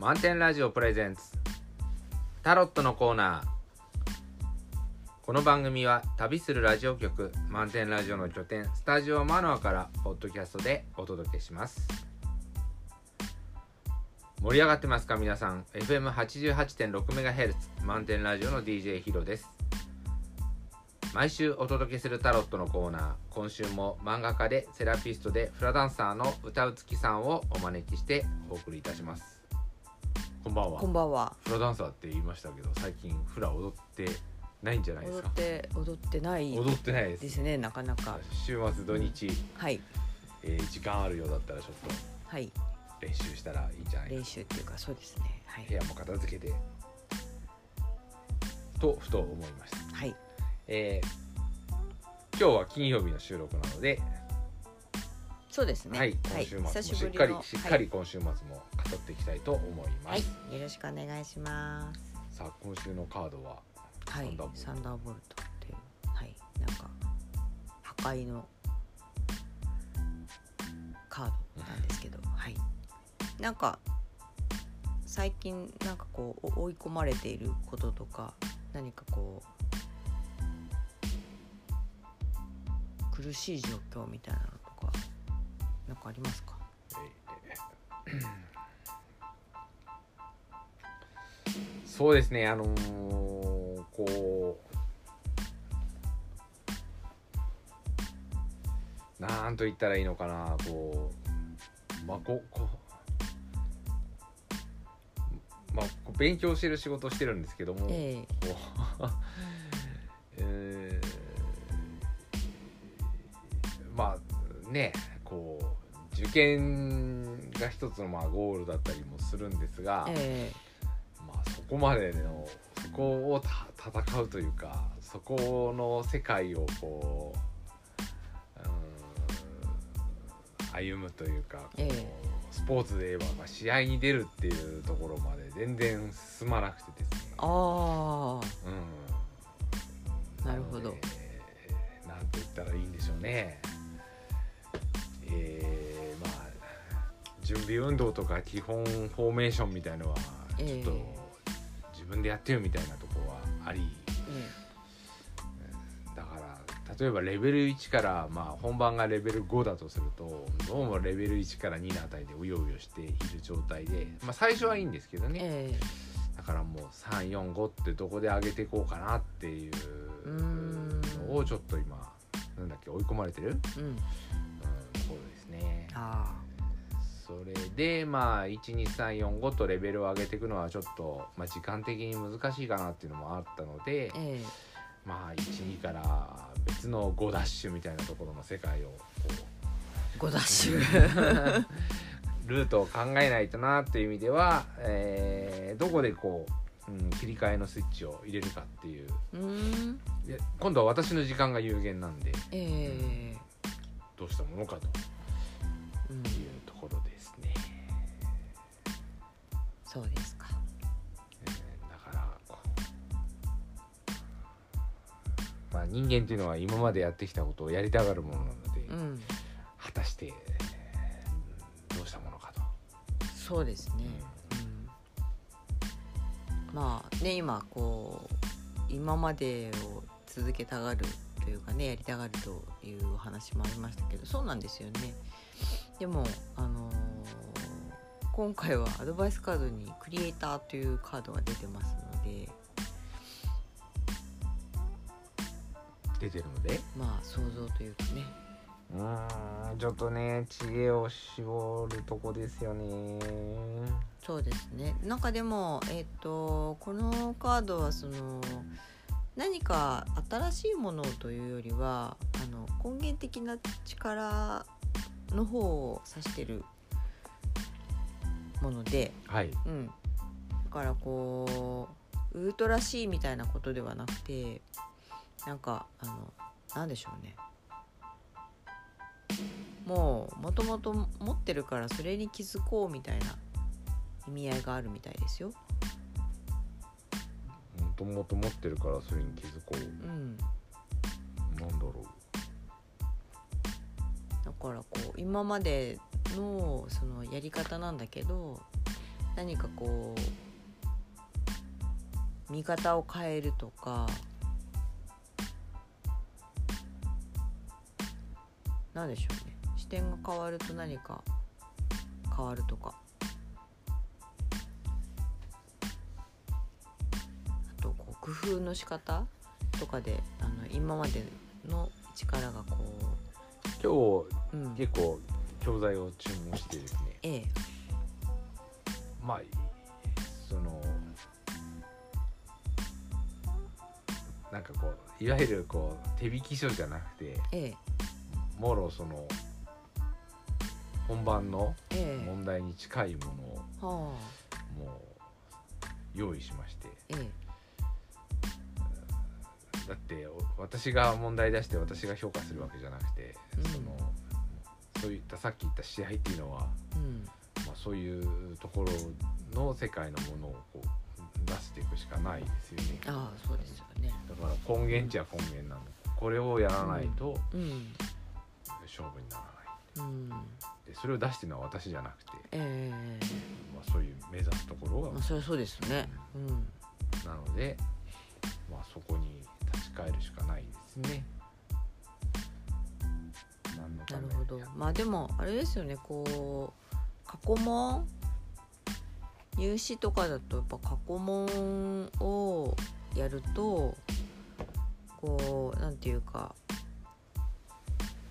満点ラジオプレゼンツ。タロットのコーナー。この番組は旅するラジオ局満点ラジオの拠点スタジオマノアからポッドキャストでお届けします。盛り上がってますか皆さん。FM88.6MHz 満点ラジオの DJ ヒロです。毎週お届けするタロットのコーナー。今週も漫画家でセラピストでフラダンサーの歌うつきさんをお招きしてお送りいたします。こんばんは。こんばんは。フラダンサーって言いましたけど最近フラ踊ってないんじゃないですか？踊って踊ってない。踊ってないです。ですね。なかなか。週末土日、はい。えー時間あるようだったらちょっはい。と練習したらいいんじゃないか。練習っていうかそうですね。はい。部屋も片付けて。とふと思いました。はい。えー今日は金曜日の収録なので、そうですね。はい、今週末も久しっかりしぶりのしっかり今週末も語っていきたいと思います、はい、はい、よろしくお願いします。さあ今週のカードは？はい。サンダーボルトっていうはい。なんか破壊のカードなんですけど、はい。なんか最近なんかこうお追い込まれていることとか何かこう苦しい状況みたいなのとかなんかありますか？えーそうですね。あのーこうなんと言ったらいいのかな。こうまあここまあ勉強してる仕事をしてるんですけども、えこう えーまあね受験が一つのまあゴールだったりもするんですが、ええ。まあ、そこまでのそこをた戦うというかそこの世界をこう、うん、歩むというかこう、ええ。スポーツで言えば、まあ、試合に出るっていうところまで全然進まなくてですね。ああうん。なるほど。なんと言ったらいいんでしょうね。えー、まあ準備運動とか基本フォーメーションみたいのはええ。ちょっと自分でやってよみたいなところはあり、えだから例えばレベル1から、まあ、本番がレベル5だとするとどうもレベル1から2のあたりでうようよしている状態で、まあ、最初はいいんですけどえね、えだからもう345ってどこで上げていこうかなっていうのをちょっと今なんだっけ追い込まれてる、うん、うんころですね。あそれでまあ12345とレベルを上げていくのはちょっと、まあ、時間的に難しいかなっていうのもあったのであ、え。まあ12から別の5ダッシュみたいなところの世界をこえ5ダッシュ。うルートを考えないとなっていう意味では、えーどこでこう、うん、切り替えのスイッチを入れるかっていう。今度は私の時間が有限なんで。ええ。どうしたものかとそうですか。えーだからまあ人間っていうのは今までやってきたことをやりたがるものなので、うん。果たして、えーどうしたものかと。そうですね、うん、まあね今こう今までを続けたがるというかねやりたがるというお話もありましたけどそうなんですよね。でもあのー今回はアドバイスカードにクリエイターというカードが出てますので。出てるので？まあ想像というかね。うーんちょっとね知恵を絞るとこですよね。そうですね。なんかでもえっ、とこのカードはその何か新しいものというよりはあの根源的な力の方を指してるもので、はい。うん、だからこうウルトラ C みたいなことではなくてなんかあのなんでしょうね。もうもともと持ってるからそれに気づこうみたいな意味合いがあるみたいですよ。もともと持ってるからそれに気づこう。うん、なんだろだからこう今までのそのやり方なんだけど何かこう見方を変えるとかなんでしょうね。視点が変わると何か変わるとか。あとこう工夫の仕方とかであの今までの力がこ今う、うん。日、結構教材を注文してですねええ。まあそのなんかこういわゆるこう手引き書じゃなくてええ。もろその本番のええ。問題に近いものをはあ。もう用意しまして。ええ。だってお私が問題出して私が評価するわけじゃなくて、うん。そのそういったさっき言った試合っていうのは、うん。まあ、そういうところの世界のものをこう出していくしかないですよね。ああそうですよね。だから根源っちゃ根源なのこれをやらないとうん。勝負にならないうんでそれを出してるのは私じゃなくて、ええ。まあ、そういう目指すところがまあそれはそうですね。うん。なので、まあ、そこに立ち返るしかないですね。どまあでもあれですよねこう過去問入試とかだとやっぱ過去問をやるとこうなんていうか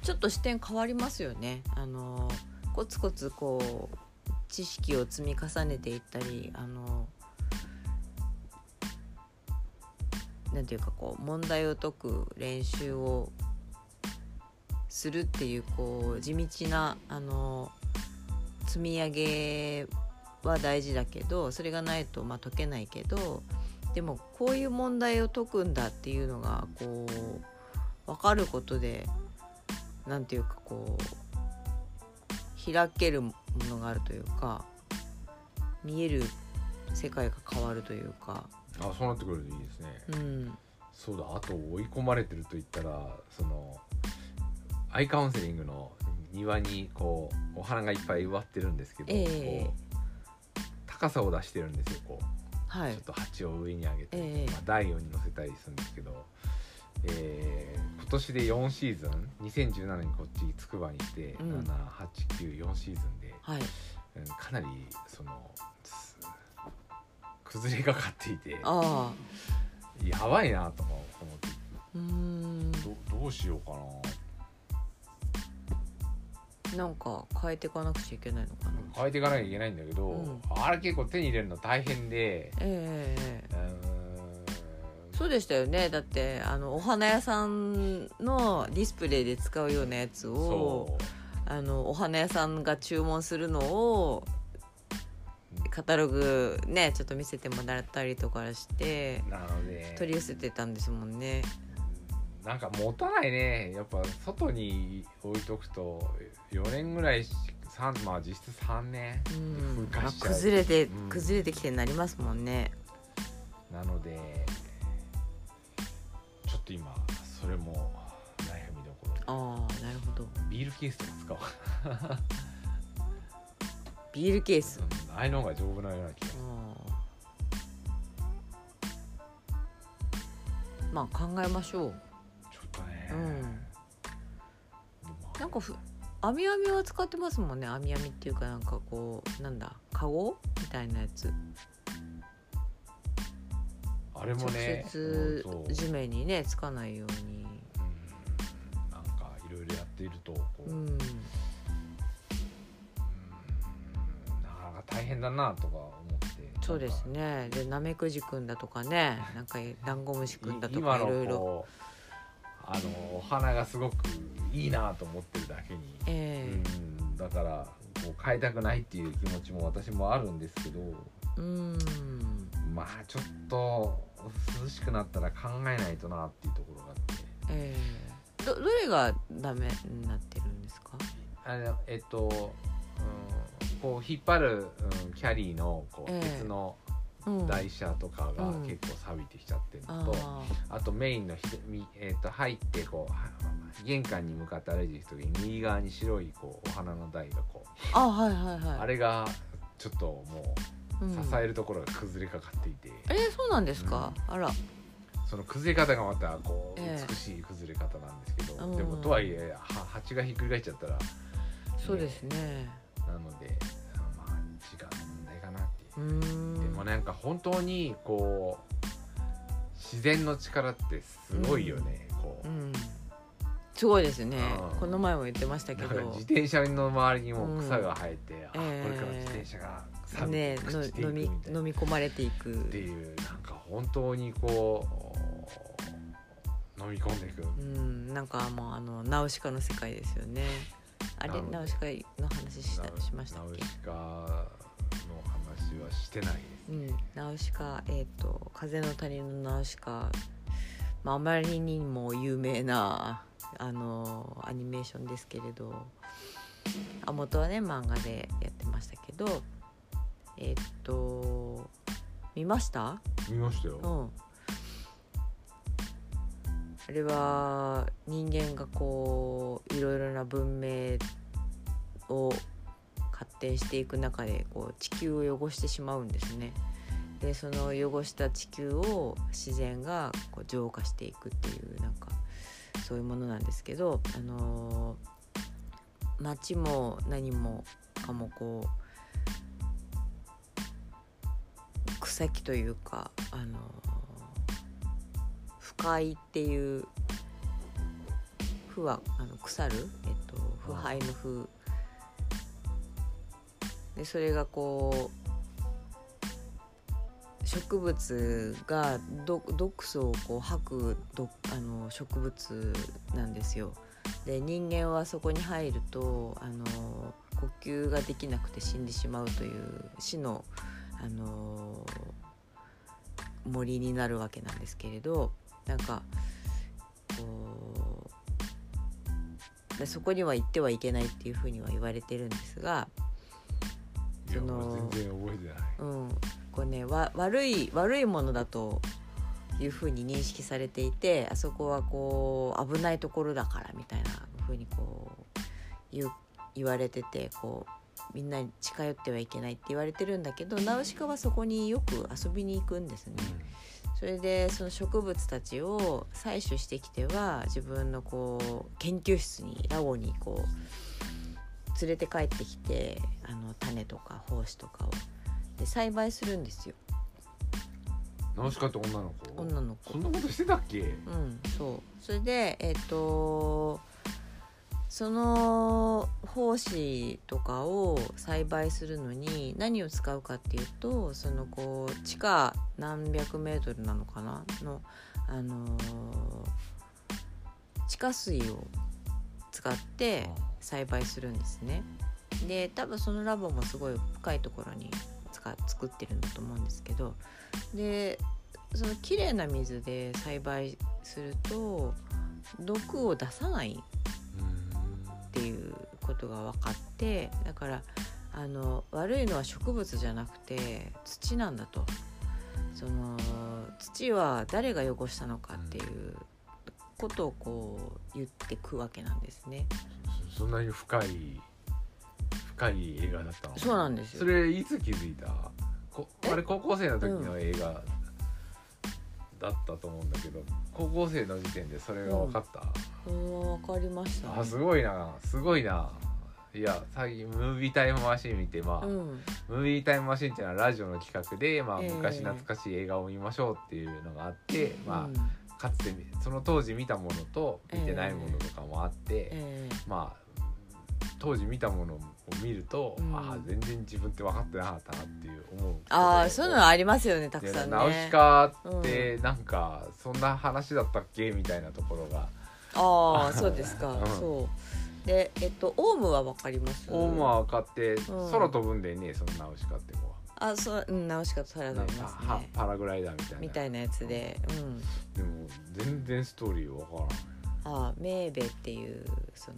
ちょっと視点変わりますよね。あのコツコツこう知識を積み重ねていったりあのなんていうかこう問題を解く練習をするっていうこう地道なあの積み上げは大事だけどそれがないとまあ解けないけどでもこういう問題を解くんだっていうのがこう分かることでなんていうかこう開けるものがあるというか見える世界が変わるというか、あそうなってくるといいですね。うん、そうだあと追い込まれてると言ったらそのアイカウンセリングの庭にこうお花がいっぱい植わってるんですけど、ええ。こう高さを出してるんですよこう。はい。ちょっと鉢を上に上げて、ええ。まあ、台をに乗せたりするんですけど、えー今年で4シーズン2017にこっち筑波にいて、うん。789 4シーズンで、はい。うんかなりそのす崩れがかっていてやばいなと思って。うーん。どどうしようかななんか変えていかなくちゃいけないのかな。変えていかなきゃいけないんだけど、うん。あれ結構手に入れるの大変でええ。うーん。そうでしたよね。だってあのお花屋さんのディスプレイで使うようなやつをあのお花屋さんが注文するのをカタログねちょっと見せてもらったりとかして取り寄せてたんですもんねなんか持たないね。やっぱ外に置いとくと4年ぐらいし三まあ実質3年。うん。崩れてうん。崩れてきてなりますもんね。なのでちょっと今それも悩みどころ。ああなるほど。ビールケースとか使おう。ビールケース？うん。ああいうの方が丈夫なような気がうんまあ考えましょうね、うん。まあなんかふ網網は使ってますもんね。網網っていうかなんかこうなんだカゴ？みたいなやつ。あれも直ね接うんそう地面にねつかないように。うん。なんかいろいろやっているとこう、うん。うん。なかなか大変だなとか思って。そうですね。でナメクジくんだとかね。なんかダンゴムシくんだとかいろいろあのお花がすごくいいなと思ってるだけに、えうんだからこう変えたくないっていう気持ちも私もあるんですけどえうん。まあちょっと涼しくなったら考えないとなっていうところがあって。ええ。どどれがダメになってるんですか？あのえっと、うん、こう引っ張る、うん、キャリーのこうええ。鉄のうん台車とかがうん。結構錆びてきちゃってるのと、ああとメインのひみ、えー、と入ってこうは玄関に向かって歩いていく時に右側に白いこうお花の台がこう、ああはいはいはい。あれがちょっともううん。支えるところが崩れかかっていて、えー、そうなんですか、あら。その崩れ方がまたこうええ。美しい崩れ方なんですけど、うん。でもとはいえは蜂がひっくり返っちゃったらそうですね。なのでまあ時間でもなんか本当にこう自然の力ってすごいよね、こう。う、ん。すごいですね。うん。この前も言ってましたけど。自転車の周りにも草が生えて、あええこれから自転車が錆びねの飲み飲み込まれていく。っていうなんか本当にこう飲み込んでいく、うん。なんかもうあのナウシカの世界ですよね。あれナウシカ。の話したしましたっけ？ナウシカの話はしてないですうん、ナウシカえっ、と「風の谷のナウシカ」まあ、あまりにも有名なあのアニメーションですけれど。あ元はね漫画でやってましたけど。えっ、と見ました？見ましたよ、うん。あれは人間がこういろいろな文明を発展していく中でこう地球を汚してしまうんですね。でその汚した地球を自然がこう浄化していくっていうなんかそういうものなんですけど、あのー街も何もかもこう草木というか、あのー不快っていう腐はあの腐る、えっと、腐敗の腐でそれがこう植物が毒素をこう吐く毒あの植物なんですよ。で人間はそこに入るとあの呼吸ができなくて死んでしまうという死のあの森になるわけなんですけれどなんかこうでそこには行ってはいけないっていうふうには言われてるんですが、その全然覚えてないうん、こうねわ悪い悪いものだというふうに認識されていてあそこはこう危ないところだからみたいなふうにこう言う言われててこうみんなに近寄ってはいけないって言われてるんだけどナウシカはそこによく遊びに行くんですね。それでその植物たちを採取してきては自分のこう研究室にラボにこう連れて帰ってきてあの種とか胞子とかを。で栽培するんですよ。ナウシカって女の子？女の子。そんなことしてたっけ？うんそう。それでえっ、とその胞子とかを栽培するのに何を使うかっていうとそのこう地下何百メートルなのかな？の、あのー地下水を使って栽培するんですね。で多分そのラボもすごい深いところに使作ってるんだと思うんですけど。でその綺麗な水で栽培すると毒を出さないっていうことが分かってだからあの悪いのは植物じゃなくて土なんだと。その土は誰が汚したのかっていうことをこう言ってくわけなんですね。そそんなに深い深い映画だったの？そうなんですよ。それいつ気づいた？こあれ高校生の時の映画だったと思うんだけど、高校生の時点でそれが分かった、うん分かりました、あすごいな。すごいな。いや最近ムービータイムマシーン見てまあ、うん。ムービータイムマシーンっていうのはラジオの企画で、まあ、ええ。昔懐かしい映画を見ましょうっていうのがあって、まうん。あかつてその当時見たものと見てないものとかもあって、えまあ当時見たものを見ると、うん。ああ全然自分って分かってなかったなっていう思うー、ああそういうのはありますよねたくでさんね。ナウシカってなんかそんな話だったっけみたいなところが。ああそうですか、うん。そう。でえっとオウムはわかります？オウムは分かって、ん。空飛ぶんでねそのナウシカって子は。あそううんナウシカと空なんか飛びますはねパラグライダーみたいな。みたいなやつで、うん、でも全然ストーリー分からないあメーベっていうその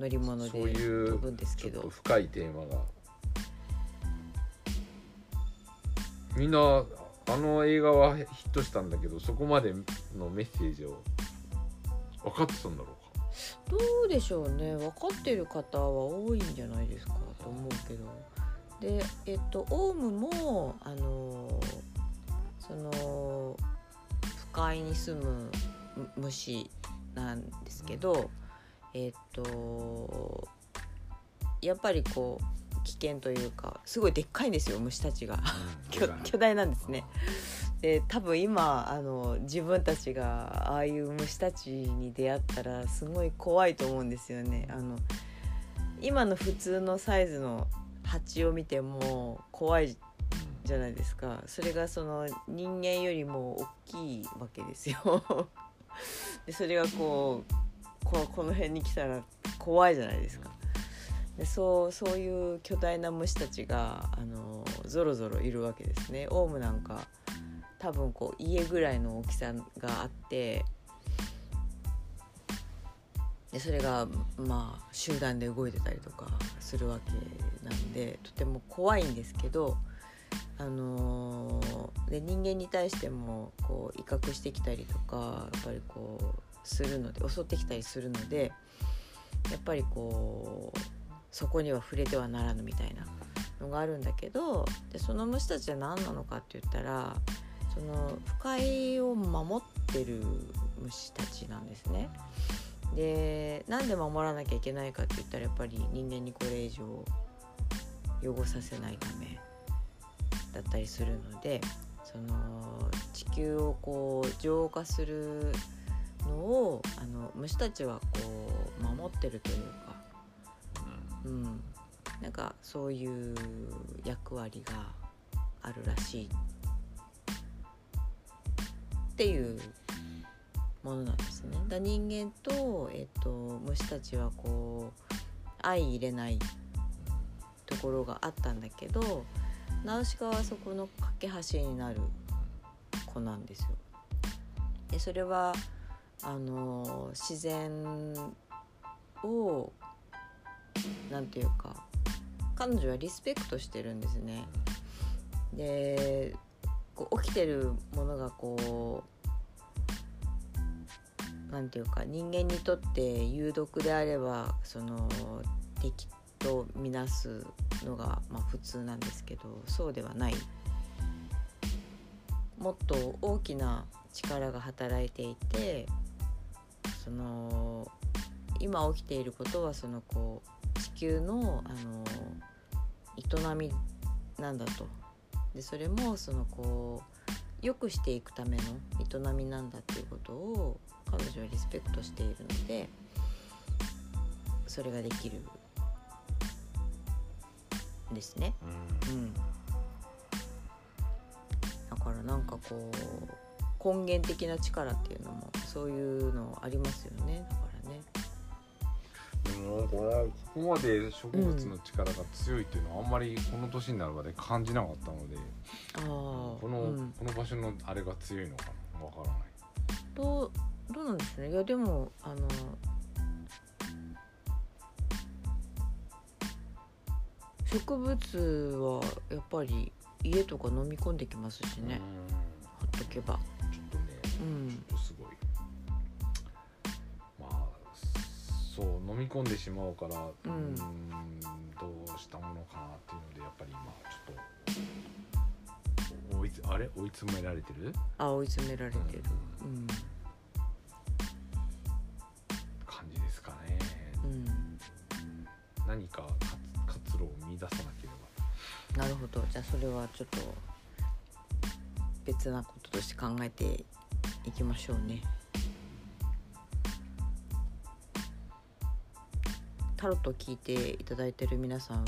乗り物でそういう飛ぶんですけちょっとど深いテーマが。みんなあの映画はヒットしたんだけどそこまでのメッセージを分かってたんだろうか。どうでしょうね。分かってる方は多いんじゃないですかと思うけどでえっとオウムもあのその不快に住むむ虫なんですけどえっとやっぱりこう危険というかすごいでっかいんですよ虫たちが 巨巨大なんですね。で多分今あの自分たちがああいう虫たちに出会ったらすごい怖いと思うんですよね。あの今の普通のサイズの蜂を見ても怖いじゃないですか。それがその人間よりも大きいわけですよ。でそれがこうここの辺に来たら怖いじゃないですか。でそうそういう巨大な虫たちがあのぞろぞろいるわけですね。オウムなんか多分こう家ぐらいの大きさがあってでそれがまあ集団で動いてたりとかするわけなんでとても怖いんですけど、あのーで人間に対してもこう威嚇してきたりとかやっぱりこうするので襲ってきたりするのでやっぱりこうそこには触れてはならぬみたいなのがあるんだけどでその虫たちは何なのかって言ったらその不快を守ってる虫たちなんですね。でなんで守らなきゃいけないかって言ったらやっぱり人間にこれ以上汚させないためだったりするのでその地球をこう浄化するのをあの虫たちはこう守ってるというか、うん、なんかそういう役割があるらしいっていうものなんですね。だ人間と,、えっと虫たちはこう相入れないところがあったんだけどナウシカはそこの架け橋になる子なんですよ。でそれはあの自然をなんていうか彼女はリスペクトしてるんですね。でこう起きてるものがこうなんていうか人間にとって有毒であればその敵とみなすのが、まあ、普通なんですけどそうではない。もっと大きな力が働いていてその今起きていることはそのこう地球のあの営みなんだと。でそれもそのこう良くしていくための営みなんだっていうことを彼女はリスペクトしているのでそれができるですね。うん、だからなんかこう根源的な力っていうのもそういうのありますよねだからね。でもこれここまで植物の力が強いっていうのはあんまりこの年になるまで感じなかったので、あーこの、うん。この場所のあれが強いのかなわからない。どうどうなんですね？いやでもあの植物はやっぱり家とか飲み込んできますしね、ほっとけば。うんちょっとねうん。ちょっとそう飲み込んでしまうからうーんどうしたものかなっていうのでやっぱり今ちょっと追いつあれ？追い詰められてる？あ追い詰められてる。うん。感じですかね。うん。何か活活路を見出さなければ。なるほど。じゃあそれはちょっと別なこととして考えていきましょうねタロットを聞いていただいてる皆さんは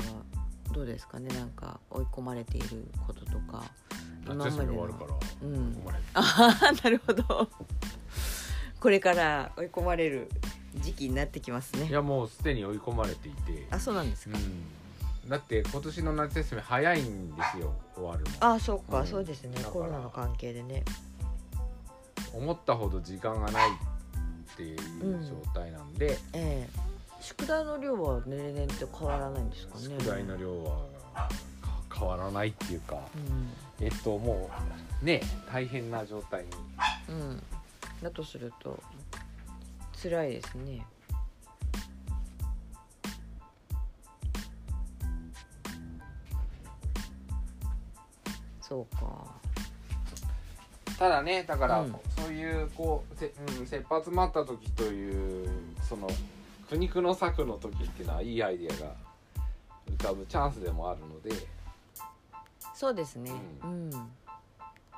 どうですかね？なんか追い込まれていることとか。今までの夏休み終わるから。うん。ああ なるほど。これから追い込まれる時期になってきますね。いやもうすでに追い込まれていて。あそうなんですか、うん、だって今年の夏休み早いんですよ終わるの。あそうか、うん。そうですね。コロナの関係でね。思ったほど時間がないっていう状態なんで、ええ宿題の量は例年って変わらないんですかね。宿題の量はか変わらないっていうかうん。えっともうね大変な状態に。うん。だとすると辛いですね。そうか。ただねだから、うん。そういうこうせ、うん、切羽詰まった時というその苦肉の策の時っていうのはいいアイデアが浮かぶチャンスでもあるので。そうですね。ううん、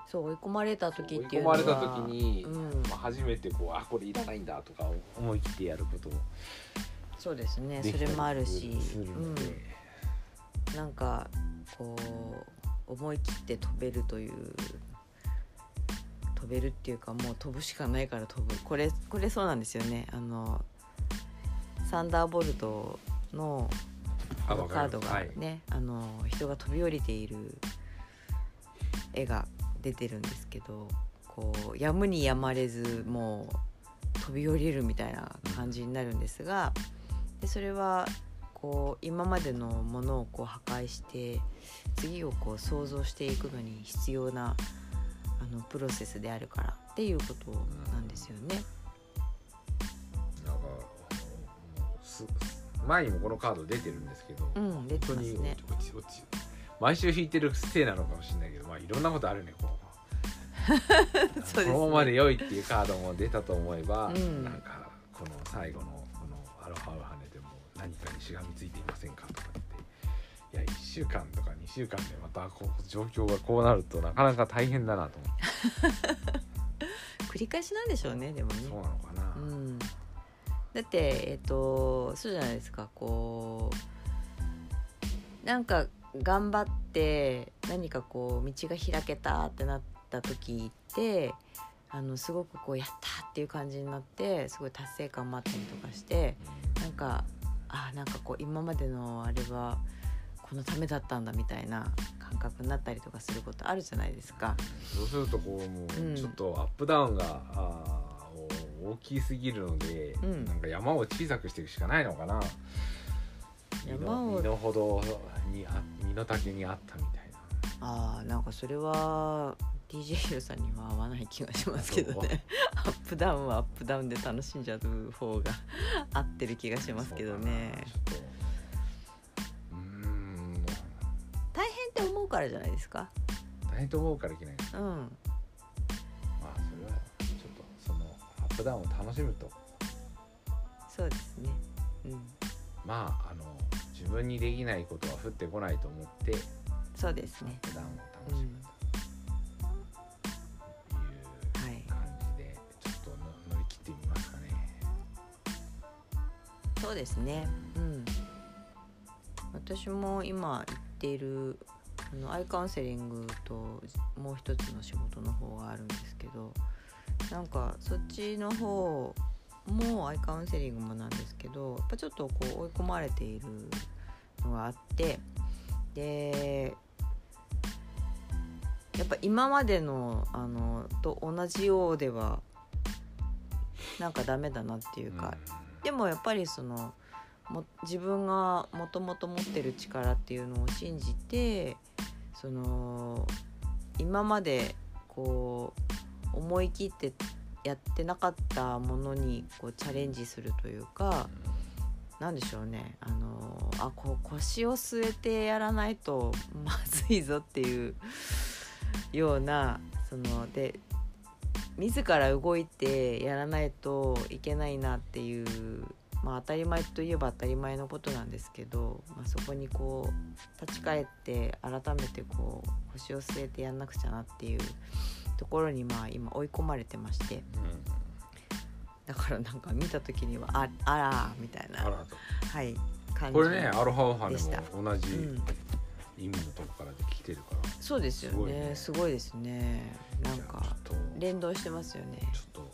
そう追い込まれた時追いっていうのは込まれた時に、うん。まあ、初めてこうあこれいらないんだとか思い切ってやること。もそうですね。それもあるし。うん、なんかこう思い切って飛べるという飛べるっていうかもう飛ぶしかないから飛ぶ。これこれそうなんですよね。あのサンダーボルトのカードがね、あの人が飛び降りている絵が出てるんですけどこうやむにやまれずもう飛び降りるみたいな感じになるんですがでそれはこう今までのものをこう破壊して次をこう想像していくのに必要なあのプロセスであるからっていうことなんですよね。前にもこのカード出てるんですけど、うん出て本当に毎週引いてるせいなのかもしれないけどまあいろんなことあるねこう そうね。このままで良いっていうカードも出たと思えば、うん。なんかこの最後のこのアロハウハネでも何かにしがみついていませんかとかっていや1週間とか2週間でまたこう状況がこうなるとなかなか大変だなと思って。繰り返しなんでしょうねでもね。そうなのかな、うん、だってえっとそうじゃないですかこうなんか頑張って何かこう道が開けたってなった時ってあのすごくこうやったっていう感じになってすごい達成感もあったりとかしてなんかあなんかこう今までのあれはこのためだったんだみたいな感覚になったりとかすることあるじゃないですか。そうするとこうもううんちょっとアップダウンが、あー大きすぎるので、うん。なんか山を小さくしていくしかないのかな。山を。身の程にあ身の丈にあったみたいな。あーなんかそれは DJ ヒロさんには合わない気がしますけどね。アップダウンはアップダウンで楽しんじゃう方が合ってる気がしますけどね。そうん。大変って思うからじゃないですか。大変と思うからいけない。うんップダウンを楽しむと。そうですね。うん。まああの自分にできないことは降ってこないと思ってそうですね。アップダウンを楽うんしむと。いうはい。感じでちょっとの乗り切ってみますかね。そうですね。うん。私も今行っているあのアイカウンセリングともう一つの仕事の方があるんですけどなんかそっちの方もアイカウンセリングもなんですけどやっぱちょっとこう追い込まれているのがあってでやっぱ今までのあのと同じようではなんかダメだなっていうか、でもやっぱりそのも自分がもともと持ってる力っていうのを信じてその今までこう思い切ってやってなかったものにこうチャレンジするというかなんでしょうね。あのあこう腰を据えてやらないとまずいぞっていうようなそので自ら動いてやらないといけないなっていう、まあ、当たり前といえば当たり前のことなんですけど、まあ、そこにこう立ち返って改めてこう腰を据えてやんなくちゃなっていうところにまあ今追い込まれてまして。だからなんか見た時にはああらみたいな。はい感じこれねアロハオハネでも同じうん、意味のとこからで来てるから、そうですよね。すすごいですね。なんか連動してますよね。ちょっ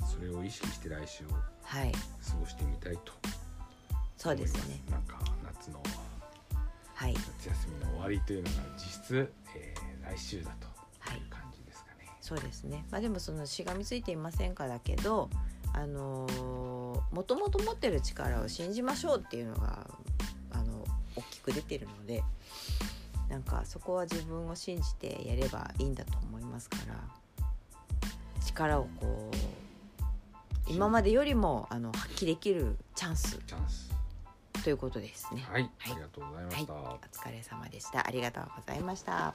とそれを意識して来週をはい。過ごしてみたいと。そうですね。なんか夏のはい。夏休みの終わりというのが実質、えー来週だとそうですねまあでもそのしがみついていませんかだけどあのもともと持ってる力を信じましょうっていうのがあの大きく出てるのでなんかそこは自分を信じてやればいいんだと思いますから力をこう今までよりもあの発揮できるチャンスということですね。はい、はいありがとうございました、お疲れ様でした。ありがとうございました。